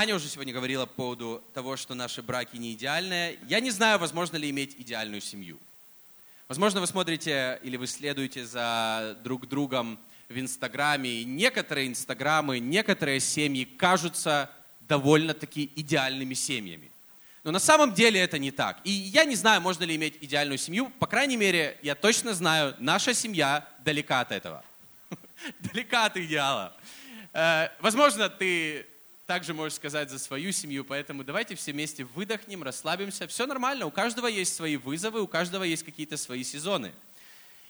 Аня уже сегодня говорила по поводу того, что наши браки не идеальные. Я не знаю, возможно ли иметь идеальную семью. Возможно, вы смотрите или вы следуете за друг другом в Инстаграме. И некоторые Инстаграмы, некоторые семьи кажутся довольно-таки идеальными семьями. Но на самом деле это не так. И я не знаю, можно ли иметь идеальную семью. По крайней мере, я точно знаю, наша семья далека от этого. Далека от идеала. Э, возможно, ты также можешь сказать за свою семью, поэтому давайте все вместе выдохнем, расслабимся. Все нормально, у каждого есть свои вызовы, у каждого есть какие-то свои сезоны.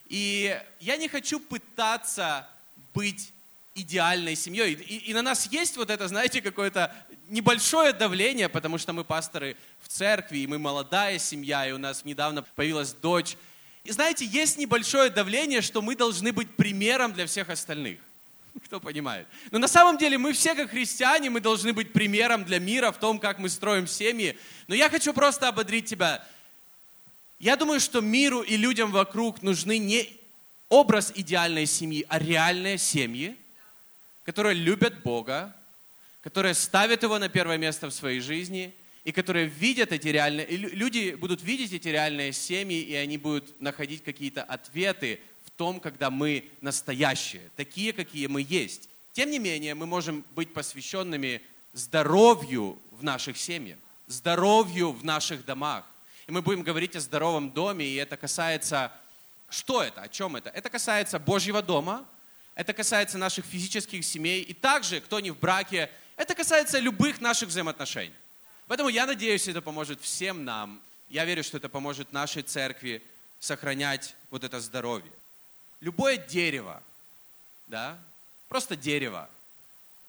И я не хочу пытаться быть идеальной семьей. И, и на нас есть вот это, знаете, какое-то небольшое давление, потому что мы пасторы в церкви, и мы молодая семья, и у нас недавно появилась дочь. И знаете, есть небольшое давление, что мы должны быть примером для всех остальных. Кто понимает? Но на самом деле мы все, как христиане, мы должны быть примером для мира в том, как мы строим семьи. Но я хочу просто ободрить тебя. Я думаю, что миру и людям вокруг нужны не образ идеальной семьи, а реальные семьи, которые любят Бога, которые ставят Его на первое место в своей жизни и которые видят эти реальные... Люди будут видеть эти реальные семьи, и они будут находить какие-то ответы том, когда мы настоящие, такие, какие мы есть. Тем не менее, мы можем быть посвященными здоровью в наших семьях, здоровью в наших домах. И мы будем говорить о здоровом доме, и это касается... Что это? О чем это? Это касается Божьего дома, это касается наших физических семей, и также, кто не в браке, это касается любых наших взаимоотношений. Поэтому я надеюсь, это поможет всем нам. Я верю, что это поможет нашей церкви сохранять вот это здоровье. Любое дерево, да, просто дерево,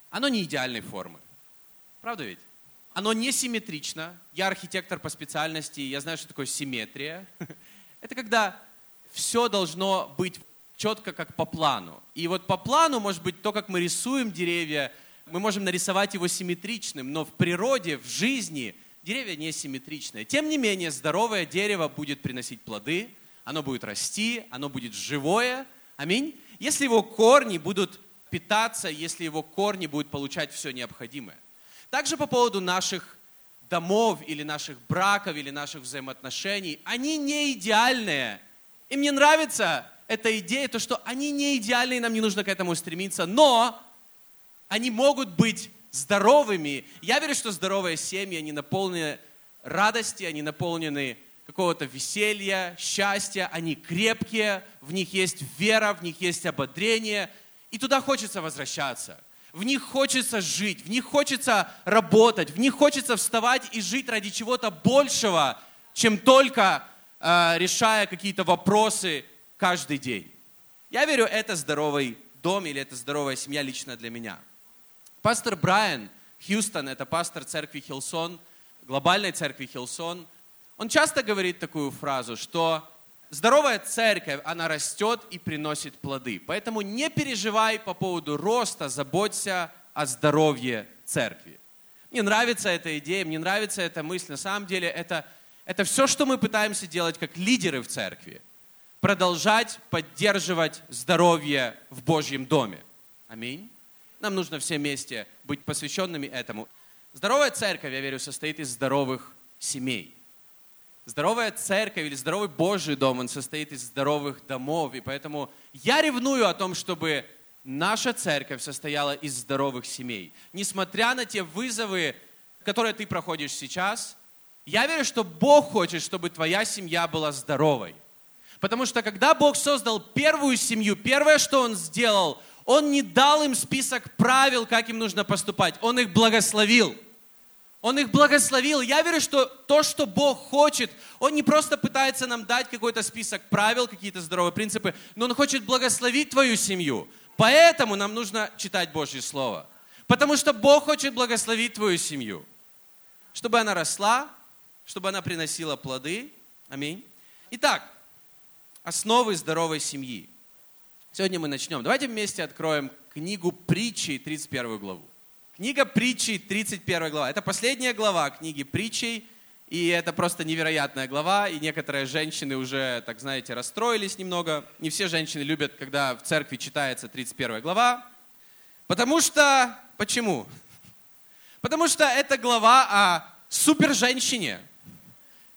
оно не идеальной формы. Правда ведь? Оно не симметрично. Я архитектор по специальности, я знаю, что такое симметрия. Это когда все должно быть четко как по плану. И вот по плану, может быть, то, как мы рисуем деревья, мы можем нарисовать его симметричным, но в природе, в жизни деревья не симметричные. Тем не менее, здоровое дерево будет приносить плоды, оно будет расти, оно будет живое. Аминь. Если его корни будут питаться, если его корни будут получать все необходимое. Также по поводу наших домов или наших браков или наших взаимоотношений, они не идеальные. И мне нравится эта идея, то, что они не идеальные, нам не нужно к этому стремиться, но они могут быть здоровыми. Я верю, что здоровые семьи, они наполнены радости, они наполнены какого-то веселья, счастья, они крепкие, в них есть вера, в них есть ободрение, и туда хочется возвращаться. В них хочется жить, в них хочется работать, в них хочется вставать и жить ради чего-то большего, чем только э, решая какие-то вопросы каждый день. Я верю, это здоровый дом или это здоровая семья лично для меня. Пастор Брайан Хьюстон, это пастор церкви Hillsong, глобальной церкви Hillsong, он часто говорит такую фразу, что здоровая церковь, она растет и приносит плоды. Поэтому не переживай по поводу роста, заботься о здоровье церкви. Мне нравится эта идея, мне нравится эта мысль. На самом деле это, это все, что мы пытаемся делать как лидеры в церкви. Продолжать поддерживать здоровье в Божьем доме. Аминь. Нам нужно все вместе быть посвященными этому. Здоровая церковь, я верю, состоит из здоровых семей. Здоровая церковь или здоровый Божий дом, он состоит из здоровых домов. И поэтому я ревную о том, чтобы наша церковь состояла из здоровых семей. Несмотря на те вызовы, которые ты проходишь сейчас, я верю, что Бог хочет, чтобы твоя семья была здоровой. Потому что когда Бог создал первую семью, первое, что Он сделал, он не дал им список правил, как им нужно поступать. Он их благословил. Он их благословил. Я верю, что то, что Бог хочет, Он не просто пытается нам дать какой-то список правил, какие-то здоровые принципы, но Он хочет благословить твою семью. Поэтому нам нужно читать Божье Слово. Потому что Бог хочет благословить твою семью. Чтобы она росла, чтобы она приносила плоды. Аминь. Итак, основы здоровой семьи. Сегодня мы начнем. Давайте вместе откроем книгу притчей, 31 главу. Книга притчей, 31 глава. Это последняя глава книги притчей, и это просто невероятная глава, и некоторые женщины уже, так знаете, расстроились немного. Не все женщины любят, когда в церкви читается 31 глава. Потому что... Почему? Потому что это глава о супер-женщине.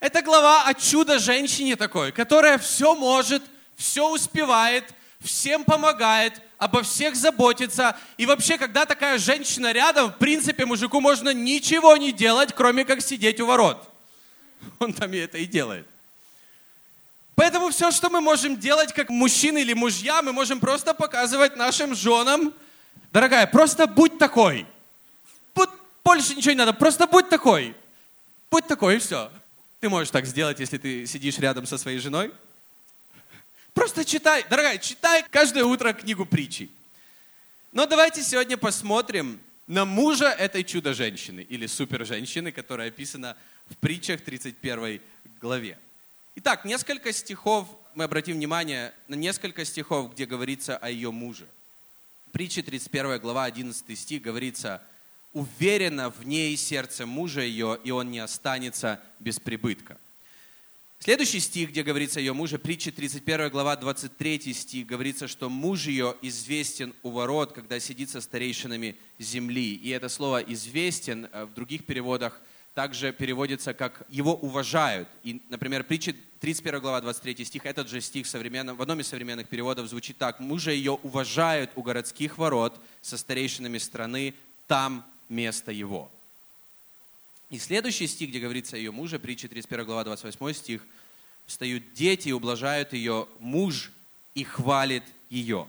Это глава о чудо-женщине такой, которая все может, все успевает, всем помогает, обо всех заботится. И вообще, когда такая женщина рядом, в принципе, мужику можно ничего не делать, кроме как сидеть у ворот. Он там и это и делает. Поэтому все, что мы можем делать как мужчины или мужья, мы можем просто показывать нашим женам, дорогая, просто будь такой. Больше ничего не надо, просто будь такой. Будь такой и все. Ты можешь так сделать, если ты сидишь рядом со своей женой. Просто читай, дорогая, читай каждое утро книгу притчи. Но давайте сегодня посмотрим на мужа этой чудо-женщины или супер-женщины, которая описана в притчах 31 главе. Итак, несколько стихов, мы обратим внимание на несколько стихов, где говорится о ее муже. Притча 31 глава 11 стих говорится, «Уверенно в ней сердце мужа ее, и он не останется без прибытка». Следующий стих, где говорится о ее муже, притча 31 глава 23 стих, говорится, что муж ее известен у ворот, когда сидит со старейшинами земли. И это слово «известен» э, в других переводах – также переводится как «его уважают». И, например, притча 31 глава 23 стих, этот же стих в, в одном из современных переводов звучит так. «Мужа ее уважают у городских ворот со старейшинами страны, там место его». И следующий стих, где говорится о ее муже, притча 31 глава 28 стих, «Встают дети и ублажают ее, муж и хвалит ее».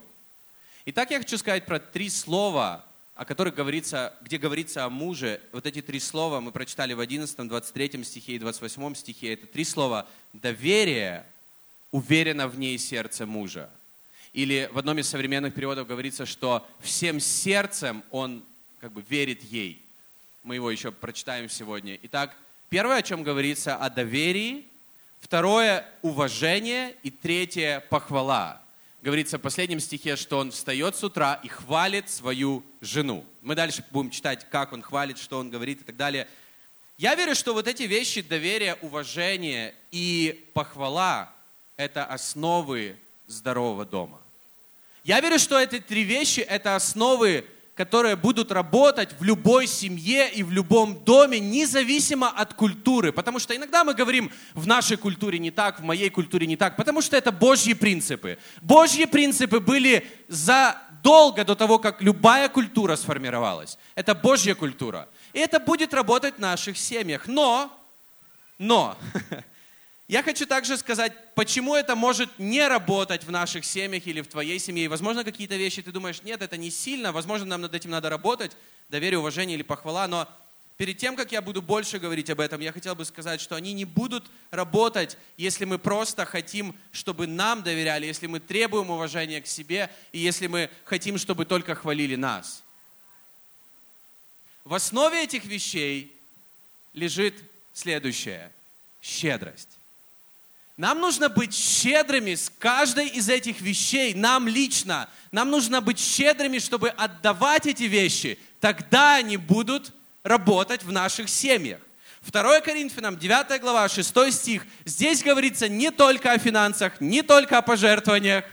Итак, я хочу сказать про три слова, о которых говорится, где говорится о муже, вот эти три слова мы прочитали в 11, 23 стихе и 28 стихе. Это три слова «доверие», «уверено в ней сердце мужа». Или в одном из современных переводов говорится, что всем сердцем он как бы верит ей. Мы его еще прочитаем сегодня. Итак, первое, о чем говорится, о доверии. Второе – уважение. И третье – похвала говорится в последнем стихе, что он встает с утра и хвалит свою жену. Мы дальше будем читать, как он хвалит, что он говорит и так далее. Я верю, что вот эти вещи, доверие, уважение и похвала, это основы здорового дома. Я верю, что эти три вещи – это основы которые будут работать в любой семье и в любом доме, независимо от культуры. Потому что иногда мы говорим, в нашей культуре не так, в моей культуре не так, потому что это Божьи принципы. Божьи принципы были задолго до того, как любая культура сформировалась. Это Божья культура. И это будет работать в наших семьях. Но, но, Я хочу также сказать, почему это может не работать в наших семьях или в твоей семье. Возможно, какие-то вещи ты думаешь, нет, это не сильно, возможно, нам над этим надо работать, доверие, уважение или похвала, но перед тем, как я буду больше говорить об этом, я хотел бы сказать, что они не будут работать, если мы просто хотим, чтобы нам доверяли, если мы требуем уважения к себе и если мы хотим, чтобы только хвалили нас. В основе этих вещей лежит следующее – щедрость. Нам нужно быть щедрыми с каждой из этих вещей, нам лично. Нам нужно быть щедрыми, чтобы отдавать эти вещи. Тогда они будут работать в наших семьях. 2 Коринфянам, 9 глава, 6 стих. Здесь говорится не только о финансах, не только о пожертвованиях.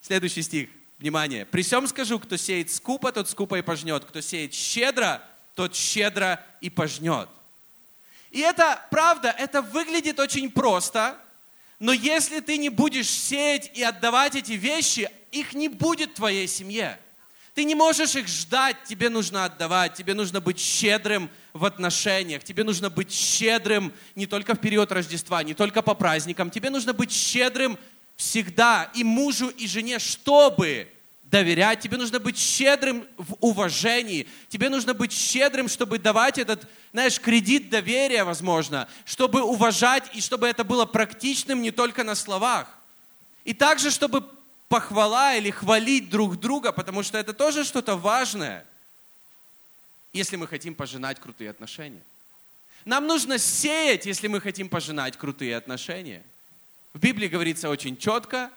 Следующий стих. Внимание. «При всем скажу, кто сеет скупо, тот скупо и пожнет. Кто сеет щедро, тот щедро и пожнет». И это правда, это выглядит очень просто, но если ты не будешь сеять и отдавать эти вещи, их не будет в твоей семье. Ты не можешь их ждать, тебе нужно отдавать, тебе нужно быть щедрым в отношениях, тебе нужно быть щедрым не только в период Рождества, не только по праздникам, тебе нужно быть щедрым всегда и мужу, и жене, чтобы доверять, тебе нужно быть щедрым в уважении, тебе нужно быть щедрым, чтобы давать этот, знаешь, кредит доверия, возможно, чтобы уважать и чтобы это было практичным не только на словах. И также, чтобы похвала или хвалить друг друга, потому что это тоже что-то важное, если мы хотим пожинать крутые отношения. Нам нужно сеять, если мы хотим пожинать крутые отношения. В Библии говорится очень четко,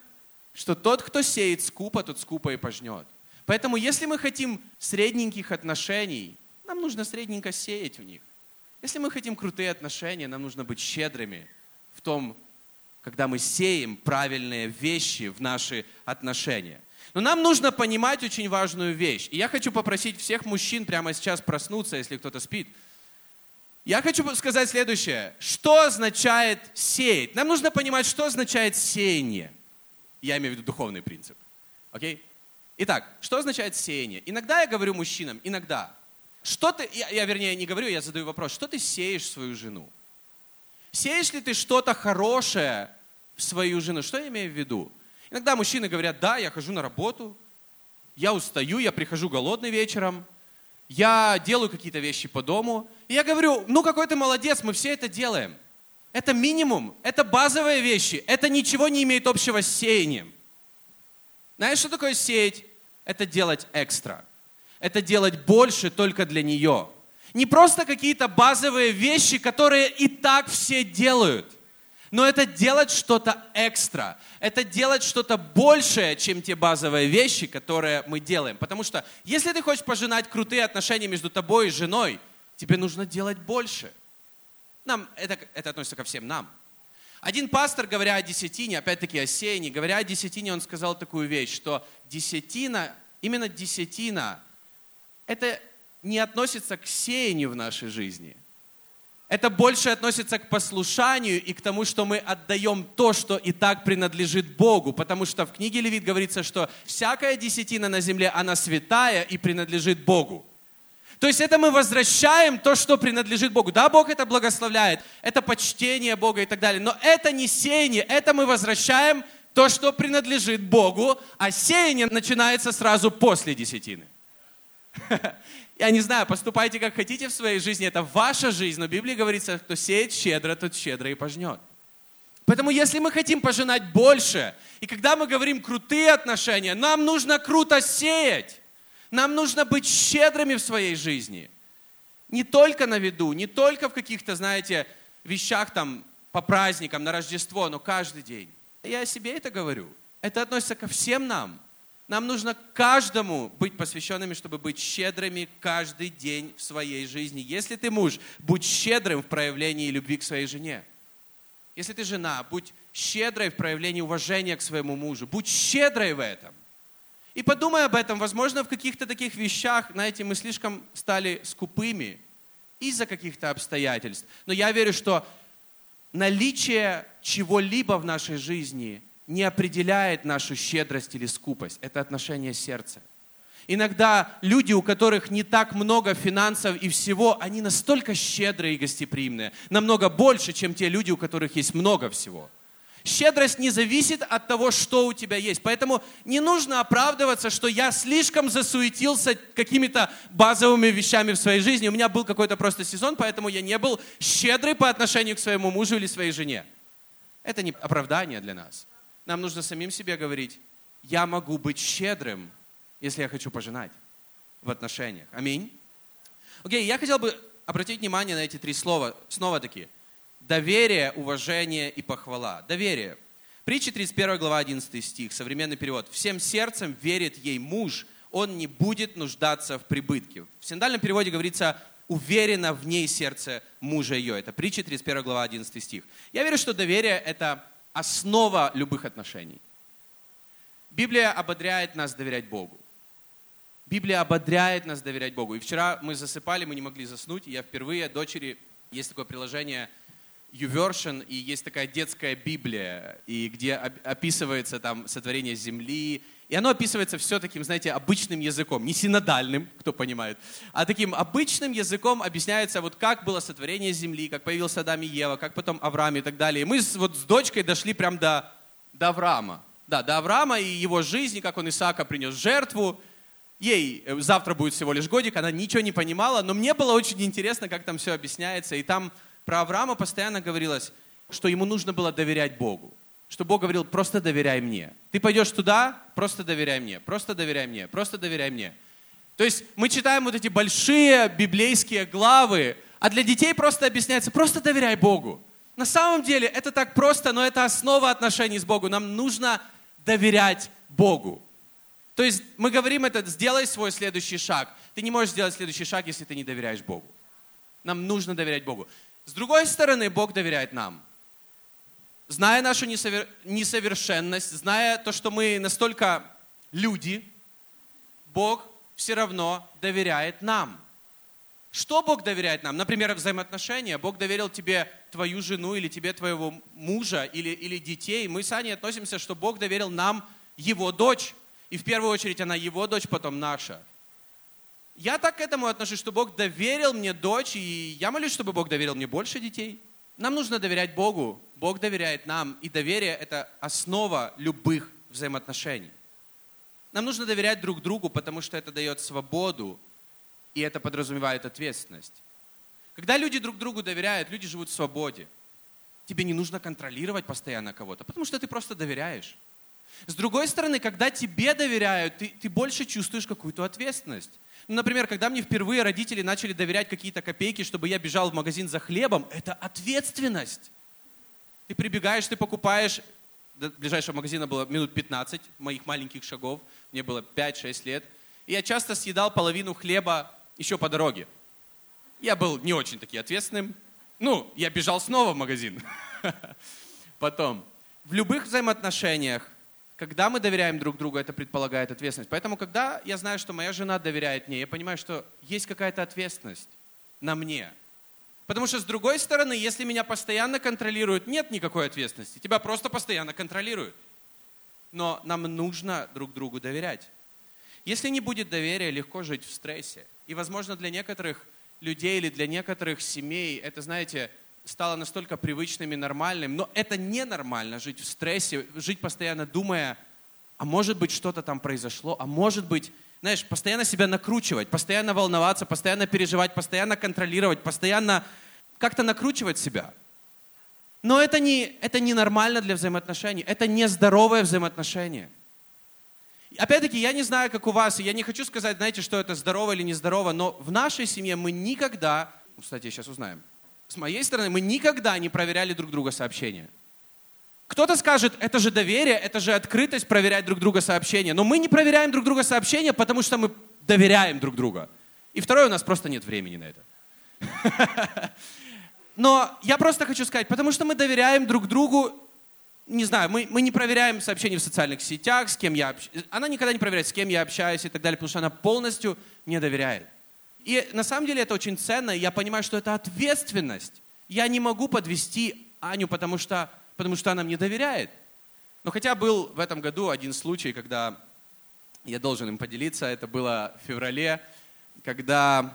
что тот, кто сеет скупо, тот скупо и пожнет. Поэтому, если мы хотим средненьких отношений, нам нужно средненько сеять в них. Если мы хотим крутые отношения, нам нужно быть щедрыми в том, когда мы сеем правильные вещи в наши отношения. Но нам нужно понимать очень важную вещь. И я хочу попросить всех мужчин прямо сейчас проснуться, если кто-то спит. Я хочу сказать следующее. Что означает сеять? Нам нужно понимать, что означает сеяние. Я имею в виду духовный принцип. Окей? Итак, что означает сеяние? Иногда я говорю мужчинам, иногда. Что ты, я, я вернее не говорю, я задаю вопрос, что ты сеешь в свою жену? Сеешь ли ты что-то хорошее в свою жену? Что я имею в виду? Иногда мужчины говорят, да, я хожу на работу, я устаю, я прихожу голодный вечером, я делаю какие-то вещи по дому. И я говорю, ну какой ты молодец, мы все это делаем. Это минимум, это базовые вещи, это ничего не имеет общего с сеянием. Знаешь, что такое сеять? Это делать экстра. Это делать больше только для нее. Не просто какие-то базовые вещи, которые и так все делают – но это делать что-то экстра. Это делать что-то большее, чем те базовые вещи, которые мы делаем. Потому что если ты хочешь пожинать крутые отношения между тобой и женой, тебе нужно делать больше. Нам, это, это относится ко всем нам. Один пастор, говоря о десятине, опять-таки о сеянии, говоря о десятине, он сказал такую вещь, что десятина, именно десятина, это не относится к сеянию в нашей жизни – это больше относится к послушанию и к тому, что мы отдаем то, что и так принадлежит Богу. Потому что в книге Левит говорится, что всякая десятина на земле, она святая и принадлежит Богу. То есть это мы возвращаем то, что принадлежит Богу. Да, Бог это благословляет, это почтение Бога и так далее. Но это не сеяние, это мы возвращаем то, что принадлежит Богу, а сеяние начинается сразу после десятины. Я не знаю, поступайте как хотите в своей жизни, это ваша жизнь, но в Библии говорится, кто сеет щедро, тот щедро и пожнет. Поэтому если мы хотим пожинать больше, и когда мы говорим крутые отношения, нам нужно круто сеять. Нам нужно быть щедрыми в своей жизни. Не только на виду, не только в каких-то, знаете, вещах там по праздникам, на Рождество, но каждый день. Я о себе это говорю. Это относится ко всем нам. Нам нужно каждому быть посвященными, чтобы быть щедрыми каждый день в своей жизни. Если ты муж, будь щедрым в проявлении любви к своей жене. Если ты жена, будь щедрой в проявлении уважения к своему мужу. Будь щедрой в этом. И подумай об этом. Возможно, в каких-то таких вещах, знаете, мы слишком стали скупыми из-за каких-то обстоятельств. Но я верю, что наличие чего-либо в нашей жизни – не определяет нашу щедрость или скупость. Это отношение сердца. Иногда люди, у которых не так много финансов и всего, они настолько щедрые и гостеприимные, намного больше, чем те люди, у которых есть много всего. Щедрость не зависит от того, что у тебя есть. Поэтому не нужно оправдываться, что я слишком засуетился какими-то базовыми вещами в своей жизни. У меня был какой-то просто сезон, поэтому я не был щедрый по отношению к своему мужу или своей жене. Это не оправдание для нас нам нужно самим себе говорить, я могу быть щедрым, если я хочу пожинать в отношениях. Аминь. Окей, okay, я хотел бы обратить внимание на эти три слова, снова таки. Доверие, уважение и похвала. Доверие. Притча 31 глава 11 стих, современный перевод. «Всем сердцем верит ей муж, он не будет нуждаться в прибытке». В синдальном переводе говорится «уверенно в ней сердце мужа ее». Это притча 31 глава 11 стих. Я верю, что доверие – это основа любых отношений. Библия ободряет нас доверять Богу. Библия ободряет нас доверять Богу. И вчера мы засыпали, мы не могли заснуть, я впервые дочери, есть такое приложение YouVersion, и есть такая детская Библия, и где описывается там сотворение земли, и оно описывается все таким, знаете, обычным языком, не синодальным, кто понимает, а таким обычным языком объясняется, вот как было сотворение земли, как появился Адам и Ева, как потом Авраам и так далее. И мы вот с дочкой дошли прям до, до Авраама. Да, до Авраама и его жизни, как он Исаака принес жертву. Ей э, завтра будет всего лишь годик, она ничего не понимала, но мне было очень интересно, как там все объясняется. И там про Авраама постоянно говорилось, что ему нужно было доверять Богу что Бог говорил, просто доверяй мне. Ты пойдешь туда, просто доверяй мне, просто доверяй мне, просто доверяй мне. То есть мы читаем вот эти большие библейские главы, а для детей просто объясняется, просто доверяй Богу. На самом деле это так просто, но это основа отношений с Богом. Нам нужно доверять Богу. То есть мы говорим это, сделай свой следующий шаг. Ты не можешь сделать следующий шаг, если ты не доверяешь Богу. Нам нужно доверять Богу. С другой стороны, Бог доверяет нам зная нашу несовершенность, зная то, что мы настолько люди, Бог все равно доверяет нам. Что Бог доверяет нам? Например, взаимоотношения. Бог доверил тебе твою жену или тебе твоего мужа или, или детей. Мы с Аней относимся, что Бог доверил нам его дочь. И в первую очередь она его дочь, потом наша. Я так к этому отношусь, что Бог доверил мне дочь, и я молюсь, чтобы Бог доверил мне больше детей. Нам нужно доверять Богу. Бог доверяет нам. И доверие – это основа любых взаимоотношений. Нам нужно доверять друг другу, потому что это дает свободу, и это подразумевает ответственность. Когда люди друг другу доверяют, люди живут в свободе. Тебе не нужно контролировать постоянно кого-то, потому что ты просто доверяешь. С другой стороны, когда тебе доверяют, ты, ты больше чувствуешь какую-то ответственность. Ну, например, когда мне впервые родители начали доверять какие-то копейки, чтобы я бежал в магазин за хлебом, это ответственность. Ты прибегаешь, ты покупаешь, до ближайшего магазина было минут 15 моих маленьких шагов, мне было 5-6 лет, и я часто съедал половину хлеба еще по дороге. Я был не очень таки ответственным. Ну, я бежал снова в магазин. Потом, в любых взаимоотношениях, когда мы доверяем друг другу, это предполагает ответственность. Поэтому, когда я знаю, что моя жена доверяет мне, я понимаю, что есть какая-то ответственность на мне. Потому что, с другой стороны, если меня постоянно контролируют, нет никакой ответственности. Тебя просто постоянно контролируют. Но нам нужно друг другу доверять. Если не будет доверия, легко жить в стрессе. И, возможно, для некоторых людей или для некоторых семей это, знаете, стало настолько привычным и нормальным. Но это ненормально жить в стрессе, жить постоянно думая, а может быть что-то там произошло, а может быть, знаешь, постоянно себя накручивать, постоянно волноваться, постоянно переживать, постоянно контролировать, постоянно как-то накручивать себя. Но это не, это не нормально для взаимоотношений, это нездоровое взаимоотношение. Опять-таки, я не знаю, как у вас, и я не хочу сказать, знаете, что это здорово или нездорово, но в нашей семье мы никогда, кстати, сейчас узнаем, с моей стороны, мы никогда не проверяли друг друга сообщения. Кто-то скажет, это же доверие, это же открытость проверять друг друга сообщения. Но мы не проверяем друг друга сообщения, потому что мы доверяем друг друга. И второе, у нас просто нет времени на это. Но я просто хочу сказать, потому что мы доверяем друг другу, не знаю, мы, мы не проверяем сообщения в социальных сетях, с кем я общаюсь. Она никогда не проверяет, с кем я общаюсь и так далее, потому что она полностью не доверяет. И на самом деле это очень ценно, я понимаю, что это ответственность. Я не могу подвести Аню, потому что, потому что она мне доверяет. Но хотя был в этом году один случай, когда я должен им поделиться, это было в феврале, когда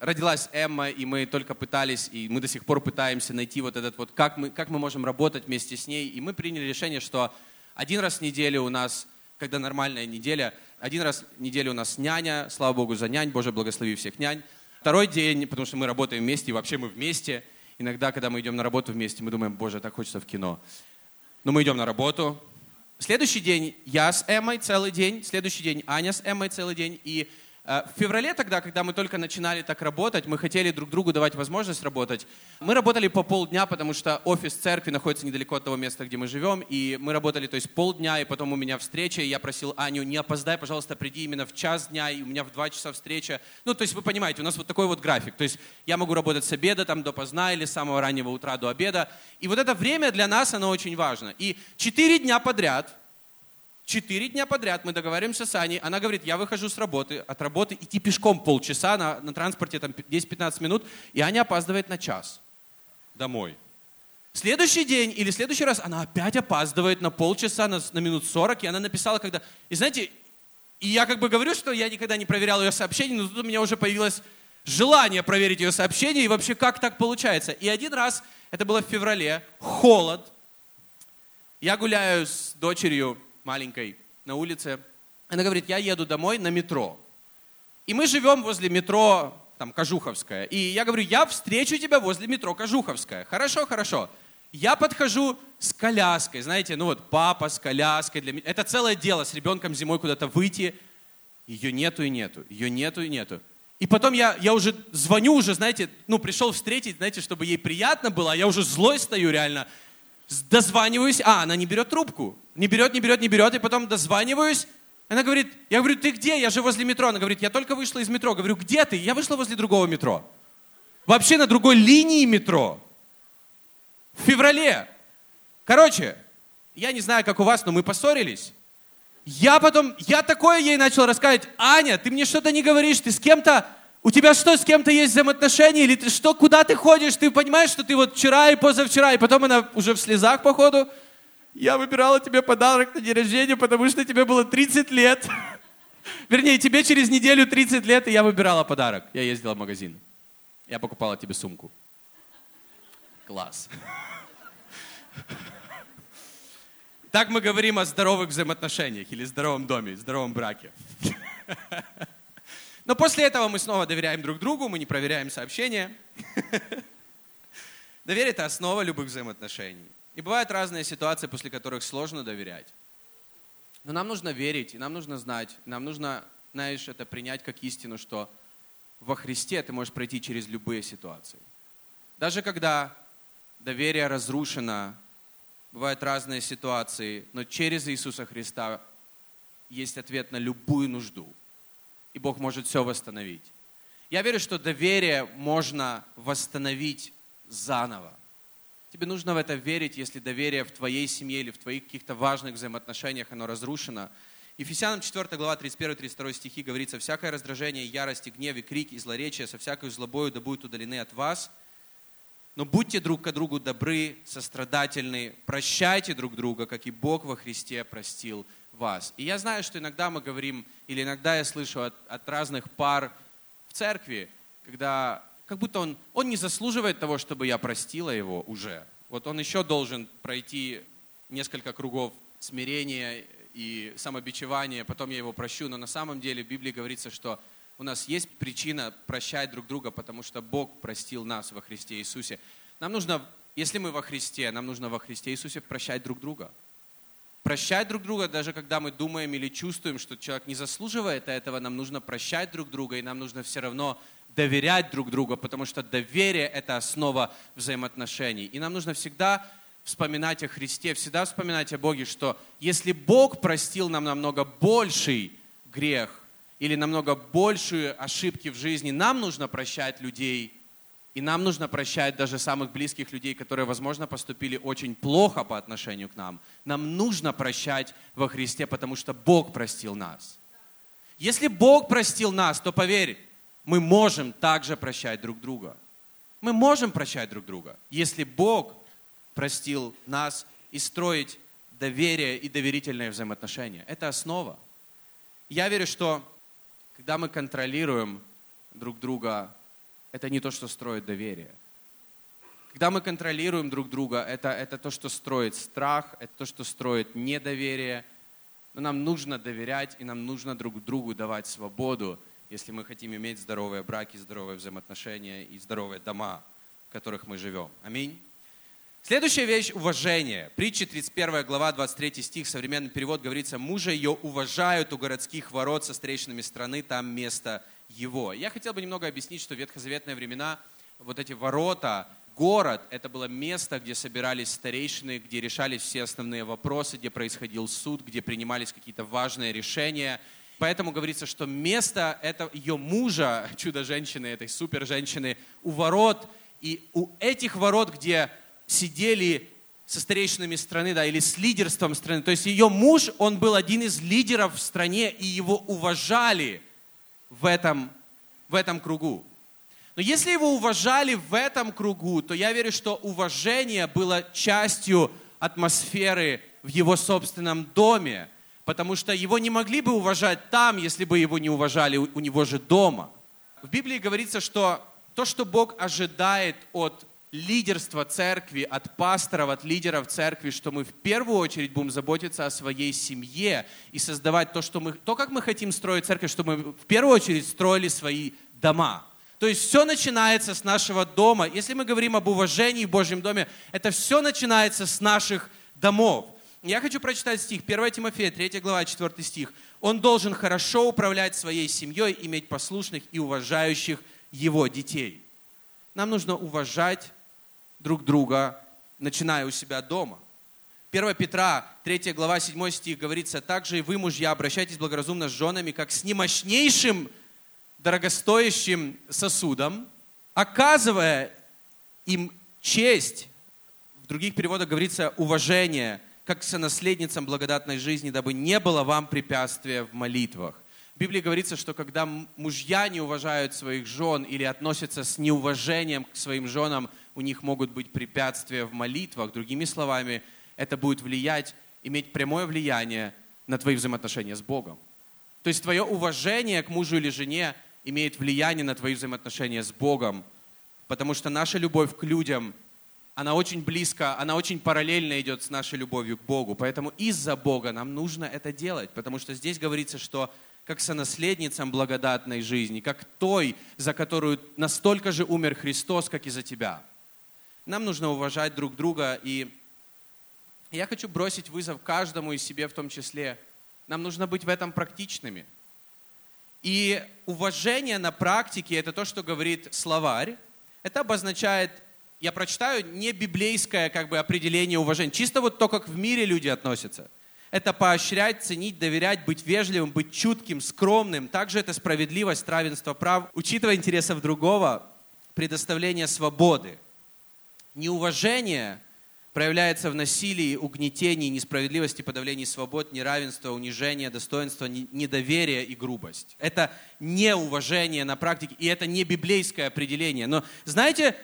родилась Эмма, и мы только пытались, и мы до сих пор пытаемся найти вот этот вот, как мы, как мы можем работать вместе с ней. И мы приняли решение, что один раз в неделю у нас, когда нормальная неделя, один раз в неделю у нас няня, слава Богу за нянь, Боже, благослови всех нянь. Второй день, потому что мы работаем вместе, и вообще мы вместе. Иногда, когда мы идем на работу вместе, мы думаем, Боже, так хочется в кино. Но мы идем на работу. Следующий день я с Эммой целый день, следующий день Аня с Эммой целый день, и в феврале тогда, когда мы только начинали так работать, мы хотели друг другу давать возможность работать. Мы работали по полдня, потому что офис церкви находится недалеко от того места, где мы живем, и мы работали, то есть полдня, и потом у меня встреча, и я просил Аню, не опоздай, пожалуйста, приди именно в час дня, и у меня в два часа встреча. Ну, то есть вы понимаете, у нас вот такой вот график. То есть я могу работать с обеда там до поздна или с самого раннего утра до обеда. И вот это время для нас, оно очень важно. И четыре дня подряд Четыре дня подряд мы договариваемся с Аней. Она говорит, я выхожу с работы, от работы идти пешком полчаса, на, на транспорте там 10-15 минут, и Аня опаздывает на час домой. Следующий день или следующий раз она опять опаздывает на полчаса, на, на минут 40, и она написала, когда... И знаете, и я как бы говорю, что я никогда не проверял ее сообщения, но тут у меня уже появилось желание проверить ее сообщения, и вообще как так получается. И один раз, это было в феврале, холод, я гуляю с дочерью маленькой на улице. Она говорит, я еду домой на метро. И мы живем возле метро, там, Кожуховская. И я говорю, я встречу тебя возле метро Кожуховская. Хорошо, хорошо. Я подхожу с коляской, знаете, ну вот папа с коляской. Для. Это целое дело с ребенком зимой куда-то выйти. Ее нету и нету, ее нету и нету. И потом я, я уже звоню уже, знаете, ну пришел встретить, знаете, чтобы ей приятно было, а я уже злой стою реально дозваниваюсь, а, она не берет трубку. Не берет, не берет, не берет, и потом дозваниваюсь. Она говорит, я говорю, ты где? Я же возле метро. Она говорит, я только вышла из метро. Говорю, где ты? Я вышла возле другого метро. Вообще на другой линии метро. В феврале. Короче, я не знаю, как у вас, но мы поссорились. Я потом, я такое ей начал рассказывать. Аня, ты мне что-то не говоришь, ты с кем-то, у тебя что, с кем-то есть взаимоотношения, или ты что, куда ты ходишь, ты понимаешь, что ты вот вчера и позавчера, и потом она уже в слезах, походу, я выбирала тебе подарок на день рождения, потому что тебе было 30 лет. Вернее, тебе через неделю 30 лет, и я выбирала подарок. Я ездила в магазин. Я покупала тебе сумку. Класс. Так мы говорим о здоровых взаимоотношениях или здоровом доме, здоровом браке. Но после этого мы снова доверяем друг другу, мы не проверяем сообщения. Доверие – это основа любых взаимоотношений. И бывают разные ситуации, после которых сложно доверять. Но нам нужно верить, и нам нужно знать, нам нужно, знаешь, это принять как истину, что во Христе ты можешь пройти через любые ситуации. Даже когда доверие разрушено, бывают разные ситуации, но через Иисуса Христа есть ответ на любую нужду. И Бог может все восстановить. Я верю, что доверие можно восстановить заново. Тебе нужно в это верить, если доверие в твоей семье или в твоих каких-то важных взаимоотношениях, оно разрушено. Ефесянам 4 глава 31-32 стихи говорится, «Всякое раздражение, ярость, гнев, и крик, и злоречие со всякой злобою да будут удалены от вас. Но будьте друг к другу добры, сострадательны, прощайте друг друга, как и Бог во Христе простил вас». И я знаю, что иногда мы говорим, или иногда я слышу от, от разных пар в церкви, когда как будто он, он не заслуживает того, чтобы я простила его уже. Вот он еще должен пройти несколько кругов смирения и самобичевания, потом я его прощу. Но на самом деле в Библии говорится, что у нас есть причина прощать друг друга, потому что Бог простил нас во Христе Иисусе. Нам нужно, если мы во Христе, нам нужно во Христе Иисусе прощать друг друга. Прощать друг друга, даже когда мы думаем или чувствуем, что человек не заслуживает этого, нам нужно прощать друг друга, и нам нужно все равно доверять друг другу, потому что доверие – это основа взаимоотношений. И нам нужно всегда вспоминать о Христе, всегда вспоминать о Боге, что если Бог простил нам намного больший грех или намного большие ошибки в жизни, нам нужно прощать людей, и нам нужно прощать даже самых близких людей, которые, возможно, поступили очень плохо по отношению к нам. Нам нужно прощать во Христе, потому что Бог простил нас. Если Бог простил нас, то поверь, мы можем также прощать друг друга. Мы можем прощать друг друга, если Бог простил нас и строить доверие и доверительные взаимоотношения. Это основа. Я верю, что когда мы контролируем друг друга, это не то, что строит доверие. Когда мы контролируем друг друга, это, это то, что строит страх, это то, что строит недоверие. Но нам нужно доверять, и нам нужно друг другу давать свободу, если мы хотим иметь здоровые браки, здоровые взаимоотношения и здоровые дома, в которых мы живем. Аминь. Следующая вещь – уважение. Притча 31 глава, 23 стих, современный перевод говорится, «Мужа ее уважают у городских ворот со встречными страны, там место его». Я хотел бы немного объяснить, что в ветхозаветные времена вот эти ворота, город – это было место, где собирались старейшины, где решались все основные вопросы, где происходил суд, где принимались какие-то важные решения – Поэтому говорится, что место это ее мужа, чудо-женщины, этой супер-женщины, у ворот. И у этих ворот, где сидели со старейшинами страны, да, или с лидерством страны. То есть ее муж, он был один из лидеров в стране, и его уважали в этом, в этом кругу. Но если его уважали в этом кругу, то я верю, что уважение было частью атмосферы в его собственном доме потому что его не могли бы уважать там, если бы его не уважали у него же дома. В Библии говорится, что то, что Бог ожидает от лидерства церкви, от пасторов, от лидеров церкви, что мы в первую очередь будем заботиться о своей семье и создавать то, что мы, то, как мы хотим строить церковь, чтобы мы в первую очередь строили свои дома. То есть все начинается с нашего дома. Если мы говорим об уважении в Божьем доме, это все начинается с наших домов. Я хочу прочитать стих, 1 Тимофея, 3 глава, 4 стих. Он должен хорошо управлять своей семьей, иметь послушных и уважающих его детей. Нам нужно уважать друг друга, начиная у себя дома. 1 Петра, 3 глава, 7 стих говорится, «Также и вы, мужья, обращайтесь благоразумно с женами, как с немощнейшим, дорогостоящим сосудом, оказывая им честь». В других переводах говорится «уважение», как сонаследницам благодатной жизни, дабы не было вам препятствия в молитвах. В Библии говорится, что когда мужья не уважают своих жен или относятся с неуважением к своим женам, у них могут быть препятствия в молитвах. Другими словами, это будет влиять, иметь прямое влияние на твои взаимоотношения с Богом. То есть твое уважение к мужу или жене имеет влияние на твои взаимоотношения с Богом, потому что наша любовь к людям, она очень близко, она очень параллельно идет с нашей любовью к Богу. Поэтому из-за Бога нам нужно это делать, потому что здесь говорится, что как сонаследницам благодатной жизни, как той, за которую настолько же умер Христос, как и за тебя. Нам нужно уважать друг друга, и я хочу бросить вызов каждому из себе в том числе. Нам нужно быть в этом практичными – и уважение на практике, это то, что говорит словарь. Это обозначает, я прочитаю, не библейское как бы, определение уважения, чисто вот то, как в мире люди относятся. Это поощрять, ценить, доверять, быть вежливым, быть чутким, скромным. Также это справедливость, равенство прав, учитывая интересов другого, предоставление свободы. Неуважение проявляется в насилии, угнетении, несправедливости, подавлении свобод, неравенства, унижения, достоинства, недоверия и грубость. Это неуважение на практике, и это не библейское определение. Но знаете,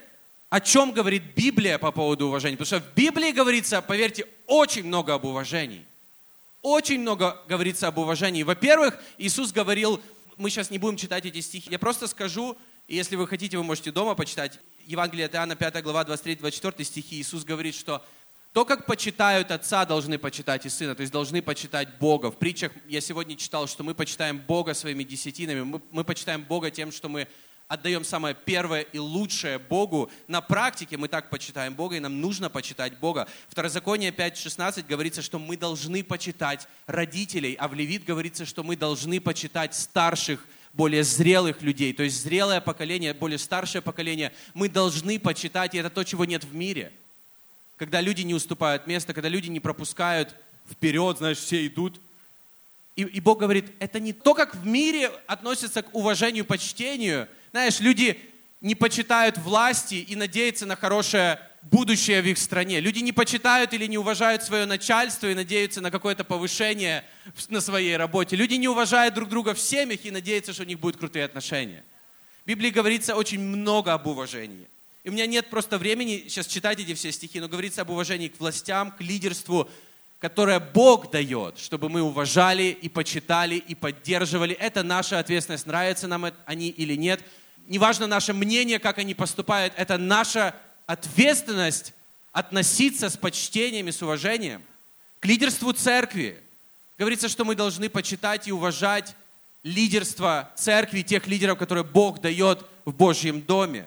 о чем говорит Библия по поводу уважения? Потому что в Библии говорится, поверьте, очень много об уважении. Очень много говорится об уважении. Во-первых, Иисус говорил, мы сейчас не будем читать эти стихи, я просто скажу, если вы хотите, вы можете дома почитать. Евангелие от Иоанна, 5 глава, 23-24 стихи. Иисус говорит, что то, как почитают Отца, должны почитать и Сына, то есть должны почитать Бога. В притчах я сегодня читал, что мы почитаем Бога своими десятинами, мы, мы почитаем Бога тем, что мы отдаем самое первое и лучшее Богу. На практике мы так почитаем Бога, и нам нужно почитать Бога. Второзаконие 5.16 говорится, что мы должны почитать родителей, а в Левит говорится, что мы должны почитать старших более зрелых людей, то есть зрелое поколение, более старшее поколение, мы должны почитать, и это то, чего нет в мире. Когда люди не уступают место, когда люди не пропускают вперед, знаешь, все идут. И, и Бог говорит, это не то, как в мире относятся к уважению, почтению. Знаешь, люди не почитают власти и надеются на хорошее будущее в их стране. Люди не почитают или не уважают свое начальство и надеются на какое-то повышение на своей работе. Люди не уважают друг друга в семьях и надеются, что у них будут крутые отношения. В Библии говорится очень много об уважении. И у меня нет просто времени сейчас читать эти все стихи, но говорится об уважении к властям, к лидерству, которое Бог дает, чтобы мы уважали и почитали и поддерживали. Это наша ответственность, нравятся нам они или нет. Неважно наше мнение, как они поступают, это наша ответственность относиться с почтением и с уважением к лидерству церкви. Говорится, что мы должны почитать и уважать лидерство церкви, тех лидеров, которые Бог дает в Божьем доме.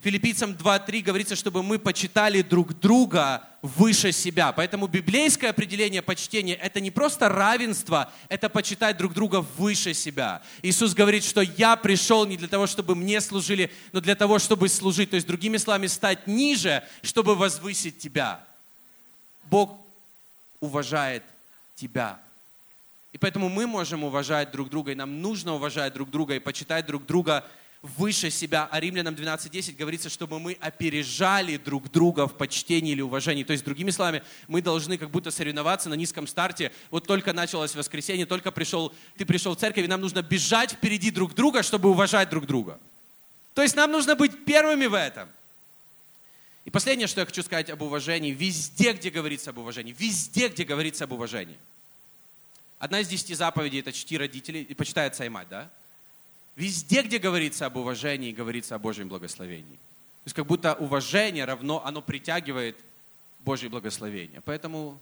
Филиппийцам 2.3 говорится, чтобы мы почитали друг друга выше себя. Поэтому библейское определение почтения – это не просто равенство, это почитать друг друга выше себя. Иисус говорит, что я пришел не для того, чтобы мне служили, но для того, чтобы служить. То есть, другими словами, стать ниже, чтобы возвысить тебя. Бог уважает тебя. И поэтому мы можем уважать друг друга, и нам нужно уважать друг друга и почитать друг друга выше себя. А Римлянам 12.10 говорится, чтобы мы опережали друг друга в почтении или уважении. То есть, другими словами, мы должны как будто соревноваться на низком старте. Вот только началось воскресенье, только пришел, ты пришел в церковь, и нам нужно бежать впереди друг друга, чтобы уважать друг друга. То есть нам нужно быть первыми в этом. И последнее, что я хочу сказать об уважении, везде, где говорится об уважении, везде, где говорится об уважении. Одна из десяти заповедей – это чти родителей и почитай отца и мать, да? Везде, где говорится об уважении, говорится о Божьем благословении. То есть как будто уважение равно, оно притягивает Божье благословение. Поэтому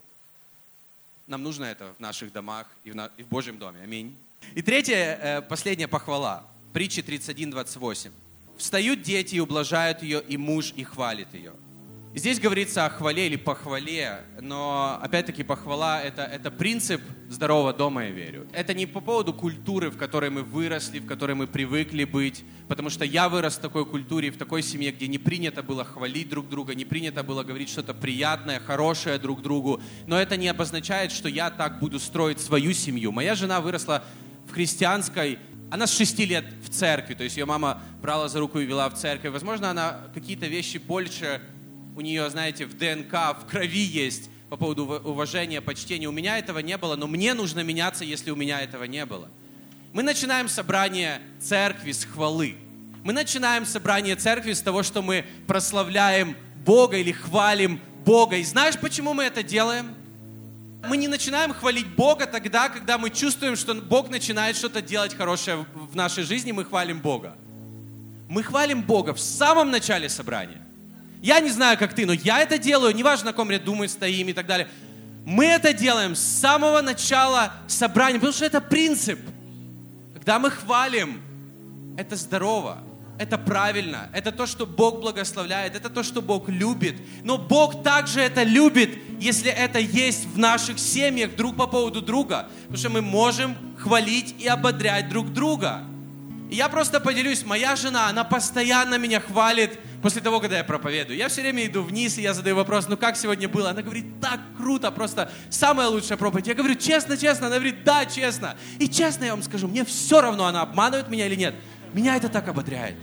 нам нужно это в наших домах и в, на, и в Божьем доме. Аминь. И третья, э, последняя похвала. Притча 31, 28. «Встают дети и ублажают ее, и муж и хвалит ее». Здесь говорится о хвале или похвале, но опять-таки похвала это, это принцип здорового дома, я верю. Это не по поводу культуры, в которой мы выросли, в которой мы привыкли быть, потому что я вырос в такой культуре, в такой семье, где не принято было хвалить друг друга, не принято было говорить что-то приятное, хорошее друг другу, но это не обозначает, что я так буду строить свою семью. Моя жена выросла в христианской она с шести лет в церкви, то есть ее мама брала за руку и вела в церковь. Возможно, она какие-то вещи больше у нее, знаете, в ДНК, в крови есть по поводу уважения, почтения. У меня этого не было, но мне нужно меняться, если у меня этого не было. Мы начинаем собрание церкви с хвалы. Мы начинаем собрание церкви с того, что мы прославляем Бога или хвалим Бога. И знаешь, почему мы это делаем? Мы не начинаем хвалить Бога тогда, когда мы чувствуем, что Бог начинает что-то делать хорошее в нашей жизни, мы хвалим Бога. Мы хвалим Бога в самом начале собрания. Я не знаю, как ты, но я это делаю, неважно, на ком ряду мы стоим и так далее. Мы это делаем с самого начала собрания, потому что это принцип. Когда мы хвалим, это здорово. Это правильно, это то, что Бог благословляет, это то, что Бог любит. Но Бог также это любит, если это есть в наших семьях друг по поводу друга. Потому что мы можем хвалить и ободрять друг друга. Я просто поделюсь, моя жена, она постоянно меня хвалит после того, когда я проповедую. Я все время иду вниз, и я задаю вопрос, ну как сегодня было? Она говорит, так круто, просто самая лучшая проповедь. Я говорю, честно, честно. Она говорит, да, честно. И честно я вам скажу, мне все равно, она обманывает меня или нет. Меня это так ободряет.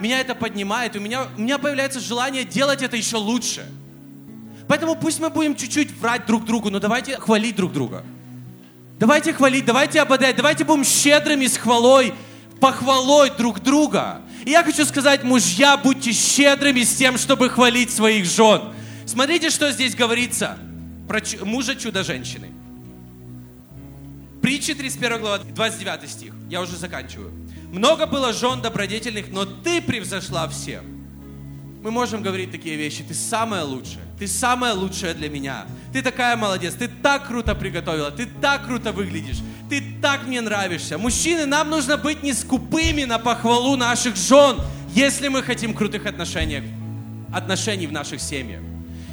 Меня это поднимает. У меня, у меня появляется желание делать это еще лучше. Поэтому пусть мы будем чуть-чуть врать друг другу, но давайте хвалить друг друга. Давайте хвалить, давайте ободрять, давайте будем щедрыми с хвалой, похвалой друг друга. И я хочу сказать, мужья, будьте щедрыми с тем, чтобы хвалить своих жен. Смотрите, что здесь говорится про мужа чудо-женщины. Притчи 31 глава, 29 стих. Я уже заканчиваю. Много было жен добродетельных, но ты превзошла всех. Мы можем говорить такие вещи. Ты самая лучшая. Ты самая лучшая для меня. Ты такая молодец. Ты так круто приготовила. Ты так круто выглядишь. Ты так мне нравишься. Мужчины, нам нужно быть не скупыми на похвалу наших жен, если мы хотим крутых отношений, отношений в наших семьях.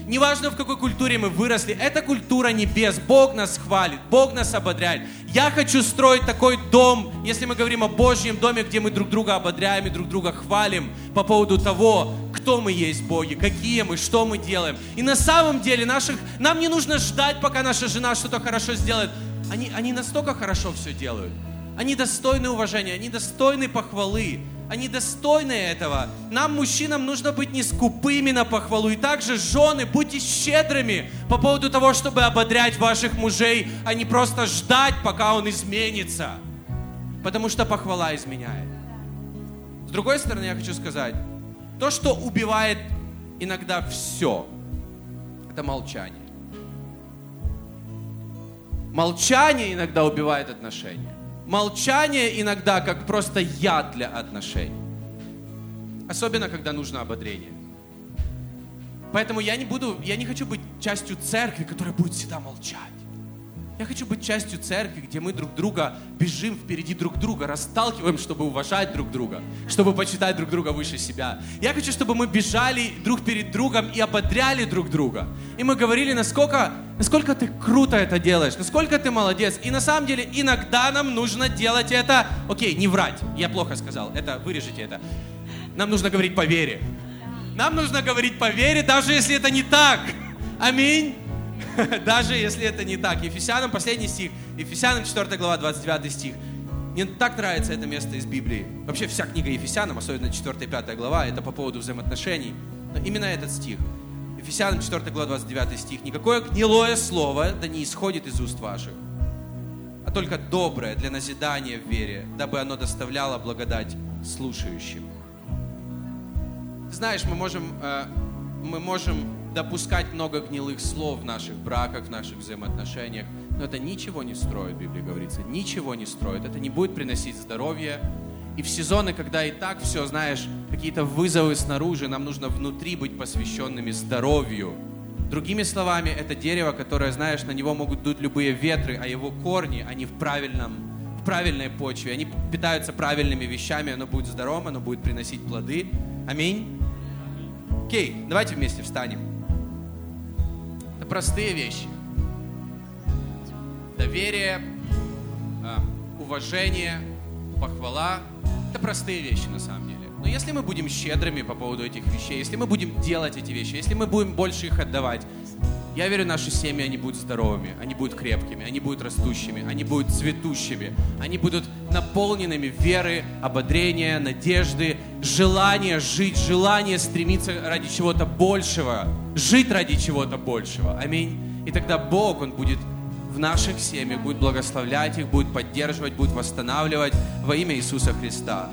Неважно, в какой культуре мы выросли, это культура небес. Бог нас хвалит, Бог нас ободряет. Я хочу строить такой дом, если мы говорим о Божьем доме, где мы друг друга ободряем и друг друга хвалим по поводу того, кто мы есть в Боге, какие мы, что мы делаем. И на самом деле наших, нам не нужно ждать, пока наша жена что-то хорошо сделает. Они, они настолько хорошо все делают. Они достойны уважения, они достойны похвалы. Они достойны этого. Нам, мужчинам, нужно быть не скупыми на похвалу. И также, жены, будьте щедрыми по поводу того, чтобы ободрять ваших мужей, а не просто ждать, пока он изменится. Потому что похвала изменяет. С другой стороны, я хочу сказать, то, что убивает иногда все, это молчание. Молчание иногда убивает отношения. Молчание иногда как просто яд для отношений. Особенно, когда нужно ободрение. Поэтому я не буду, я не хочу быть частью церкви, которая будет всегда молчать. Я хочу быть частью церкви, где мы друг друга бежим впереди друг друга, расталкиваем, чтобы уважать друг друга, чтобы почитать друг друга выше себя. Я хочу, чтобы мы бежали друг перед другом и ободряли друг друга. И мы говорили, насколько, насколько ты круто это делаешь, насколько ты молодец. И на самом деле иногда нам нужно делать это, окей, не врать, я плохо сказал, это вырежите это. Нам нужно говорить по вере. Нам нужно говорить по вере, даже если это не так. Аминь. Даже если это не так. Ефесянам, последний стих, Ефесянам 4 глава, 29 стих. Мне так нравится это место из Библии. Вообще вся книга Ефесянам, особенно 4 и 5 глава, это по поводу взаимоотношений. Но именно этот стих. Ефесянам 4 глава, 29 стих. «Никакое гнилое слово да не исходит из уст ваших, а только доброе для назидания в вере, дабы оно доставляло благодать слушающим». Знаешь, мы можем, э, мы можем допускать много гнилых слов в наших браках, в наших взаимоотношениях. Но это ничего не строит, в Библии говорится, ничего не строит. Это не будет приносить здоровье. И в сезоны, когда и так все, знаешь, какие-то вызовы снаружи, нам нужно внутри быть посвященными здоровью. Другими словами, это дерево, которое, знаешь, на него могут дуть любые ветры, а его корни, они в правильном правильной почве, они питаются правильными вещами, оно будет здоровым, оно будет приносить плоды. Аминь. Окей, давайте вместе встанем. Это простые вещи. Доверие, а, уважение, похвала – это простые вещи на самом деле. Но если мы будем щедрыми по поводу этих вещей, если мы будем делать эти вещи, если мы будем больше их отдавать, я верю, наши семьи, они будут здоровыми, они будут крепкими, они будут растущими, они будут цветущими, они будут наполненными веры, ободрения, надежды, желания жить, желания стремиться ради чего-то большего, жить ради чего-то большего. Аминь. И тогда Бог, Он будет в наших семьях, будет благословлять их, будет поддерживать, будет восстанавливать во имя Иисуса Христа.